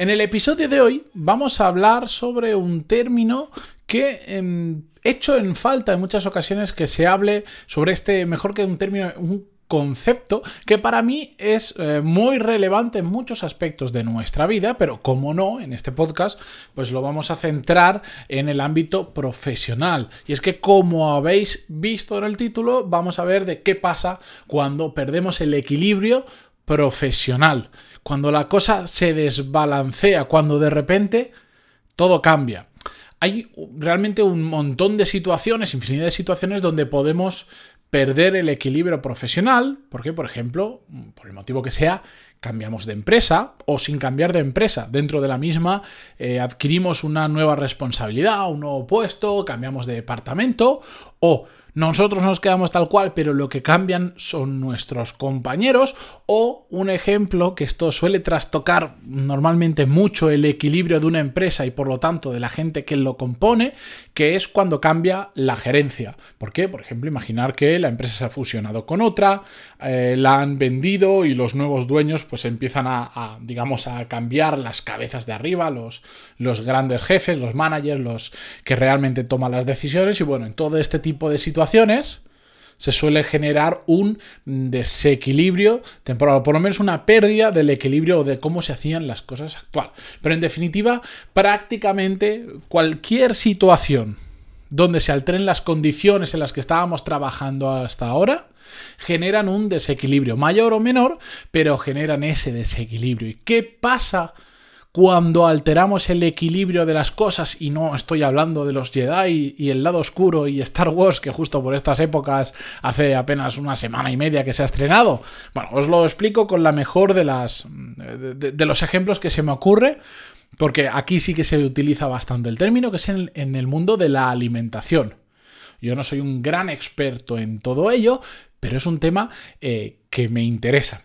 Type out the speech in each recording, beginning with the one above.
En el episodio de hoy vamos a hablar sobre un término que em, hecho en falta en muchas ocasiones que se hable sobre este, mejor que un término, un concepto que para mí es eh, muy relevante en muchos aspectos de nuestra vida, pero como no, en este podcast, pues lo vamos a centrar en el ámbito profesional. Y es que como habéis visto en el título, vamos a ver de qué pasa cuando perdemos el equilibrio profesional, cuando la cosa se desbalancea, cuando de repente todo cambia. Hay realmente un montón de situaciones, infinidad de situaciones donde podemos perder el equilibrio profesional, porque por ejemplo, por el motivo que sea, cambiamos de empresa o sin cambiar de empresa. Dentro de la misma eh, adquirimos una nueva responsabilidad, un nuevo puesto, cambiamos de departamento o nosotros nos quedamos tal cual, pero lo que cambian son nuestros compañeros o un ejemplo que esto suele trastocar normalmente mucho el equilibrio de una empresa y por lo tanto de la gente que lo compone, que es cuando cambia la gerencia. ¿Por qué? Por ejemplo, imaginar que la empresa se ha fusionado con otra, eh, la han vendido y los nuevos dueños pues empiezan a, digamos, a cambiar las cabezas de arriba, los, los grandes jefes, los managers, los que realmente toman las decisiones y bueno, en todo este tipo de situaciones se suele generar un desequilibrio temporal, por lo menos una pérdida del equilibrio de cómo se hacían las cosas actual. Pero en definitiva, prácticamente cualquier situación donde se alteren las condiciones en las que estábamos trabajando hasta ahora, generan un desequilibrio, mayor o menor, pero generan ese desequilibrio. ¿Y qué pasa? Cuando alteramos el equilibrio de las cosas, y no estoy hablando de los Jedi y el lado oscuro y Star Wars, que justo por estas épocas hace apenas una semana y media que se ha estrenado. Bueno, os lo explico con la mejor de las de, los ejemplos que se me ocurre. Porque aquí sí que se utiliza bastante el término, que es en, el mundo de la alimentación. Yo no soy un gran experto en todo ello, pero es un tema eh, que me interesa.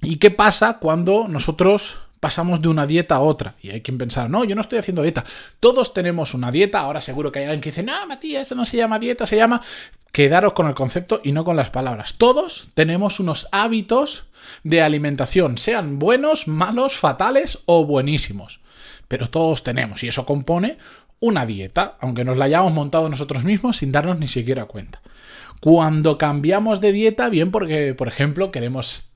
¿Y qué pasa cuando nosotros pasamos de una dieta a otra. Y hay quien pensar, no, yo no estoy haciendo dieta. Todos tenemos una dieta. Ahora seguro que hay alguien que dice, no, Matías, eso no se llama dieta, se llama... Quedaros con el concepto y no con las palabras. Todos tenemos unos hábitos de alimentación, sean buenos, malos, fatales o buenísimos. Pero todos tenemos y eso compone una dieta, aunque nos la hayamos montado nosotros mismos sin darnos ni siquiera cuenta. Cuando cambiamos de dieta, bien porque, por ejemplo, queremos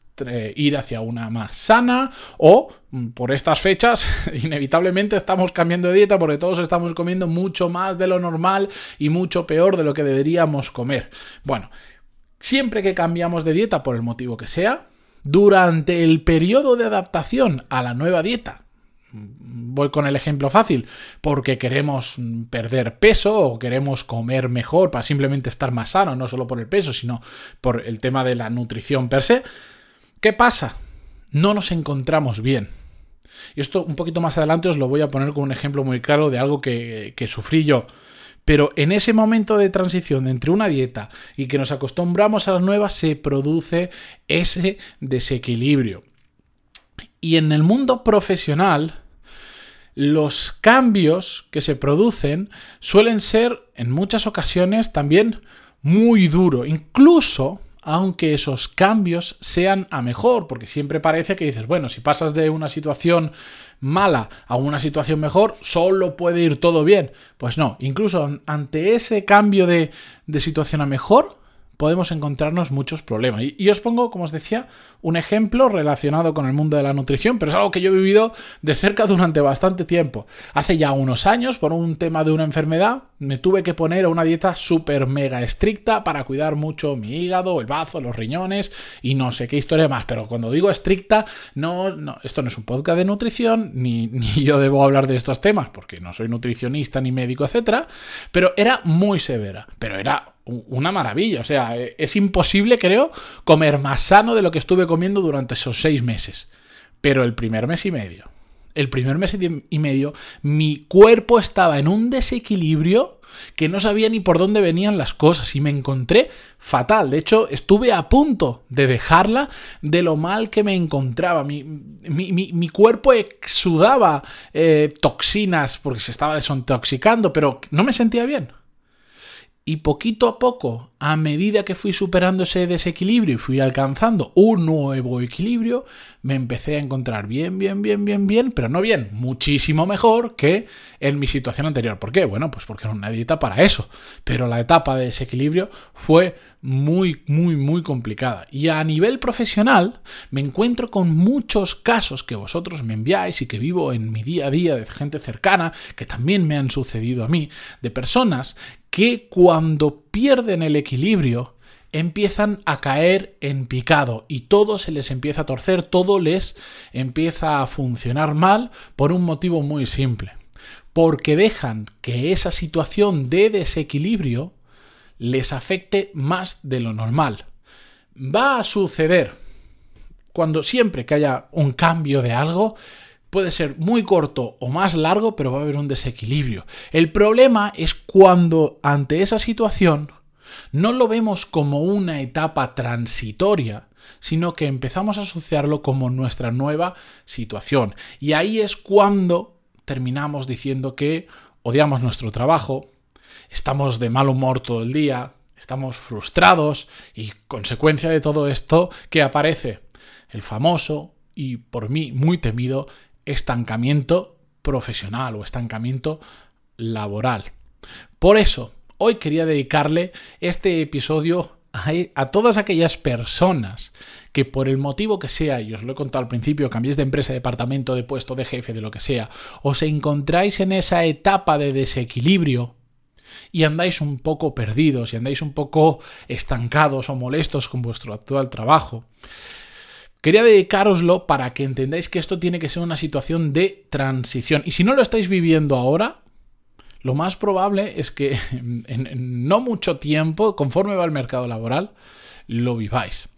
ir hacia una más sana o mm, por estas fechas inevitablemente estamos cambiando de dieta porque todos estamos comiendo mucho más de lo normal y mucho peor de lo que deberíamos comer. Bueno, siempre que cambiamos de dieta por el motivo que sea, durante el periodo de adaptación a la nueva dieta, mm, voy con el ejemplo fácil, porque queremos mm, perder peso o queremos comer mejor para simplemente estar más sano, no solo por el peso, sino por el tema de la nutrición per se, ¿Qué pasa? No nos encontramos bien. Y esto un poquito más adelante os lo voy a poner con un ejemplo muy claro de algo que, que sufrí yo. Pero en ese momento de transición entre una dieta y que nos acostumbramos a las nuevas se produce ese desequilibrio. Y en el mundo profesional, los cambios que se producen suelen ser en muchas ocasiones también muy duros. Incluso aunque esos cambios sean a mejor, porque siempre parece que dices, bueno, si pasas de una situación mala a una situación mejor, solo puede ir todo bien. Pues no, incluso ante ese cambio de, de situación a mejor, podemos encontrarnos muchos problemas. Y, os pongo, como os decía, un ejemplo relacionado con el mundo de la nutrición, pero es algo que yo he vivido de cerca durante bastante tiempo. Hace ya unos años, por un tema de una enfermedad, me tuve que poner a una dieta súper mega estricta para cuidar mucho mi hígado, el bazo, los riñones y no sé qué historia más. Pero cuando digo estricta, no, no esto no es un podcast de nutrición, ni, ni yo debo hablar de estos temas, porque no soy nutricionista ni médico, etcétera. Pero era muy severa, pero era una maravilla. O sea, e, es imposible, creo, comer más sano de lo que estuve comiendo durante esos seis meses. Pero el primer mes y medio, el primer mes y medio, mi cuerpo estaba en un desequilibrio que no sabía ni por dónde venían las cosas y me encontré fatal. De hecho, estuve a punto de dejarla de lo mal que me encontraba. Mi, cuerpo exudaba eh, toxinas porque se estaba desintoxicando, pero no me sentía bien. Y poquito a poco, a medida que fui superando ese desequilibrio y fui alcanzando un nuevo equilibrio, me empecé a encontrar bien, bien, bien, bien, bien, pero no bien, muchísimo mejor que en mi situación anterior. ¿Por qué? Bueno, pues porque era una dieta para eso. Pero la etapa de desequilibrio fue muy, muy, muy complicada. Y a nivel profesional, me encuentro con muchos casos que vosotros me enviáis y que vivo en mi día a día de gente cercana, que también me han sucedido a mí, de personas que cuando pierden el equilibrio empiezan a caer en picado y todo se les empieza a torcer, todo les empieza a funcionar mal por un motivo muy simple. Porque dejan que esa situación de desequilibrio les afecte más de lo normal. Va a suceder cuando siempre que haya un cambio de algo, puede ser muy corto o más largo, pero va a haber un desequilibrio. El problema es cuando ante esa situación no lo vemos como una etapa transitoria, sino que empezamos a asociarlo como nuestra nueva situación. Y ahí es cuando terminamos diciendo que odiamos nuestro trabajo, estamos de mal humor todo el día, estamos frustrados y consecuencia de todo esto que aparece el famoso y por mí muy temido estancamiento profesional o estancamiento laboral. Por eso, hoy quería dedicarle este episodio a, todas aquellas personas que por el motivo que sea, y os lo he contado al principio, cambiéis de empresa, de departamento, de puesto, de jefe, de lo que sea, os encontráis en esa etapa de desequilibrio y andáis un poco perdidos y andáis un poco estancados o molestos con vuestro actual trabajo. Quería dedicároslo para que entendáis que esto tiene que ser una situación de transición. Y si no lo estáis viviendo ahora, lo más probable es que en, no mucho tiempo, conforme va el mercado laboral, lo viváis.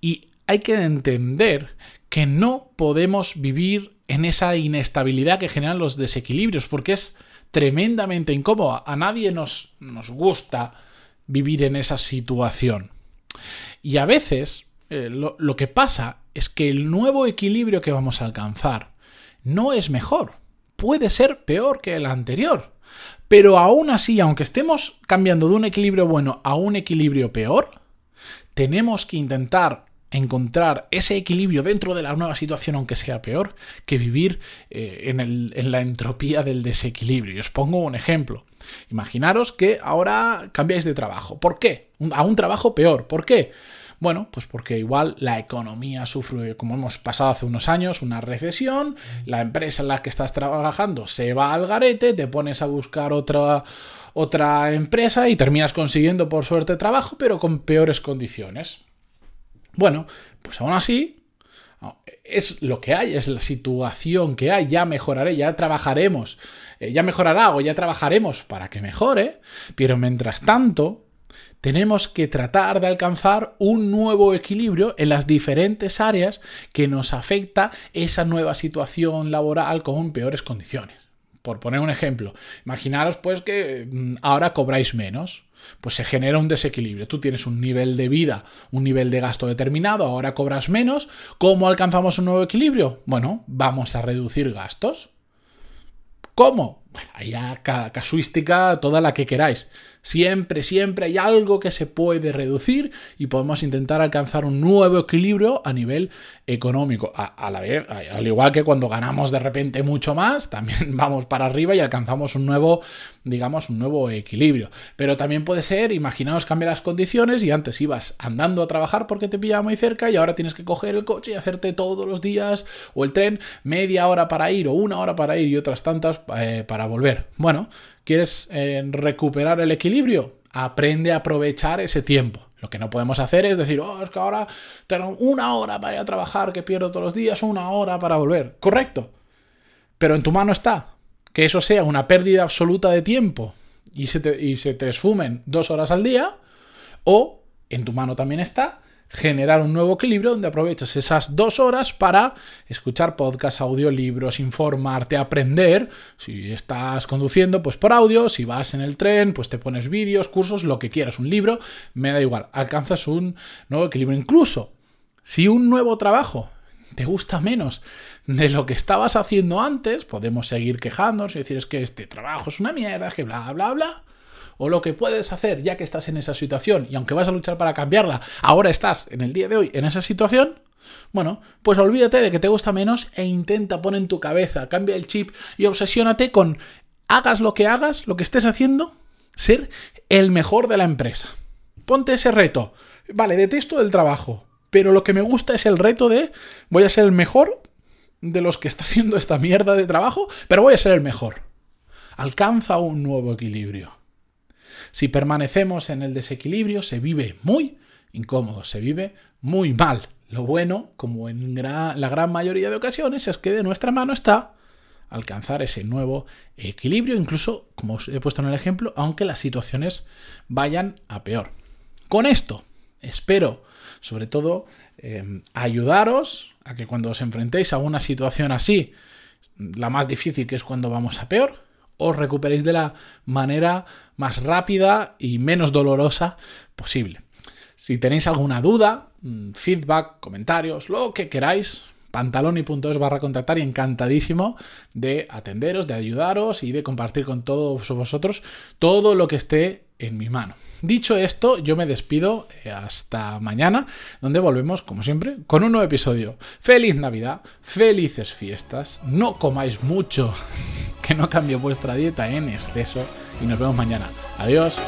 Y hay que entender que no podemos vivir en esa inestabilidad que generan los desequilibrios, porque es tremendamente incómodo. A nadie nos, nos gusta vivir en esa situación. Y a veces eh, lo, que pasa es que el nuevo equilibrio que vamos a alcanzar no es mejor, puede ser peor que el anterior. Pero aún así, aunque estemos cambiando de un equilibrio bueno a un equilibrio peor, tenemos que intentar encontrar ese equilibrio dentro de la nueva situación, aunque sea peor, que vivir eh, en, en, la entropía del desequilibrio. Y os pongo un ejemplo. Imaginaros que ahora cambiáis de trabajo. ¿Por qué? A un trabajo peor. ¿Por qué? Bueno, pues porque igual la economía sufre, como hemos pasado hace unos años, una recesión, la empresa en la que estás trabajando se va al garete, te pones a buscar otra, otra empresa y terminas consiguiendo por suerte trabajo, pero con peores condiciones. Bueno, pues aún así, es lo que hay, es la situación que hay, ya mejoraré, ya trabajaremos, eh, ya mejorará o ya trabajaremos para que mejore, pero mientras tanto, tenemos que tratar de alcanzar un nuevo equilibrio en las diferentes áreas que nos afecta esa nueva situación laboral con peores condiciones. Por poner un ejemplo, imaginaros pues que mm, ahora cobráis menos, pues se genera un desequilibrio. Tú tienes un nivel de vida, un nivel de gasto determinado, ahora cobras menos. ¿Cómo alcanzamos un nuevo equilibrio? Bueno, vamos a reducir gastos. ¿Cómo? Bueno, hay cada casuística, toda la que queráis. Siempre, siempre hay algo que se puede reducir y podemos intentar alcanzar un nuevo equilibrio a nivel económico. A, la vez, al igual que cuando ganamos de repente mucho más, también vamos para arriba y alcanzamos un nuevo, digamos, un nuevo equilibrio. Pero también puede ser, imaginaos cambiar las condiciones y antes ibas andando a trabajar porque te pillaba muy cerca y ahora tienes que coger el coche y hacerte todos los días o el tren media hora para ir o una hora para ir y otras tantas eh, para volver. Bueno, ¿Quieres eh, recuperar el equilibrio? Aprende a aprovechar ese tiempo. Lo que no podemos hacer es decir, oh, es que ahora tengo una hora para ir a trabajar que pierdo todos los días, una hora para volver. Correcto. Pero en tu mano está que eso sea una pérdida absoluta de tiempo y se te, y se te esfumen dos horas al día, o en tu mano también está generar un nuevo equilibrio donde aprovechas esas dos horas para escuchar podcasts, audiolibros, informarte, aprender. Si estás conduciendo, pues por audio. Si vas en el tren, pues te pones vídeos, cursos, lo que quieras, un libro, me da igual. Alcanzas un nuevo equilibrio. Incluso si un nuevo trabajo te gusta menos de lo que estabas haciendo antes, podemos seguir quejándonos y decir es que este trabajo es una mierda, es que bla, bla, bla o lo que puedes hacer ya que estás en esa situación y aunque vas a luchar para cambiarla, ahora estás en el día de hoy en esa situación, bueno, pues olvídate de que te gusta menos e intenta poner en tu cabeza, cambia el chip y obsesiónate con hagas lo que hagas, lo que estés haciendo, ser el mejor de la empresa. Ponte ese reto. Vale, detesto el trabajo, pero lo que me gusta es el reto de voy a ser el mejor de los que está haciendo esta mierda de trabajo, pero voy a ser el mejor. Alcanza un nuevo equilibrio. Si permanecemos en el desequilibrio, se vive muy incómodo, se vive muy mal. Lo bueno, como en la gran mayoría de ocasiones, es que de nuestra mano está alcanzar ese nuevo equilibrio, incluso, como os he puesto en el ejemplo, aunque las situaciones vayan a peor. Con esto, espero, sobre todo, em, ayudaros a que cuando os enfrentéis a una situación así, la más difícil que es cuando vamos a peor, os recuperéis de la manera más rápida y menos dolorosa posible. Si tenéis alguna duda, mm, feedback, comentarios, lo que queráis, pantaloni.es barra contactar y encantadísimo de atenderos, de ayudaros y de compartir con todos vosotros todo lo que esté en mi mano. Dicho esto, yo me despido eh, hasta mañana, donde volvemos, como siempre, con un nuevo episodio. Feliz Navidad, felices fiestas, no comáis mucho, que no cambie vuestra dieta en exceso y nos vemos mañana. Adiós.